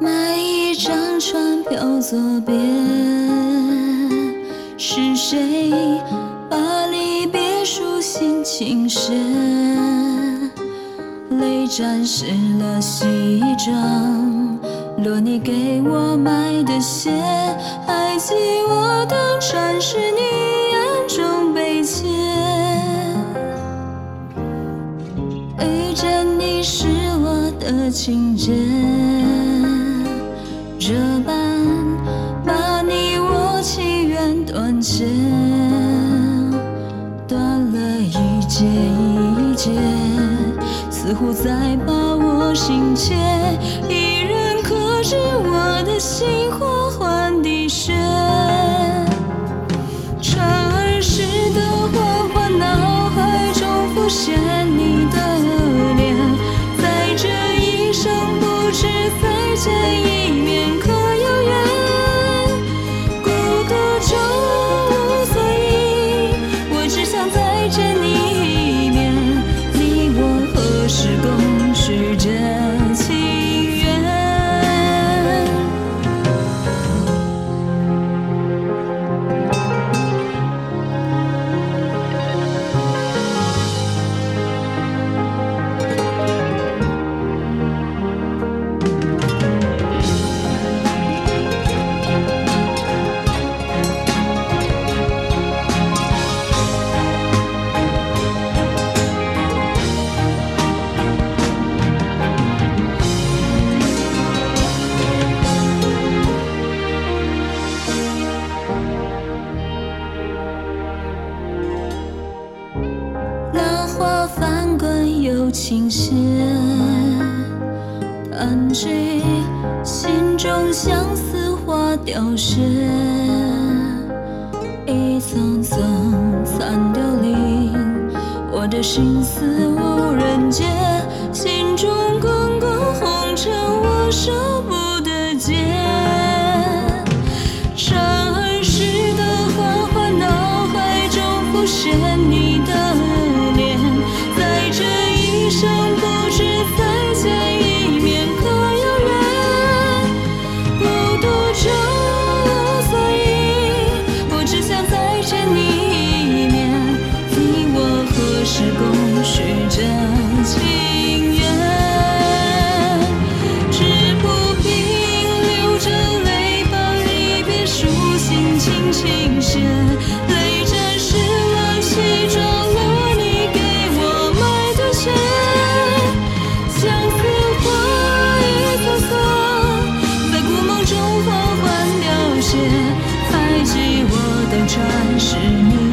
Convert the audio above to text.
买一张船票作别，是谁把离别书信倾泻？泪沾湿了西装，落你给我买的鞋，还记我当船时你眼中悲切。遇见你是的情节，这般把你我情缘断线，断了一节一节，似乎在把我心切，一人可知我的心花换地雪。传儿时的缓缓，脑海中浮现你的是再见一面不倾斜，弹指心中相思花凋谢，一层层层凋零，我的心思无人解，心中滚滚红尘我舍不得结，刹儿时的缓缓，脑海中浮现。转是你。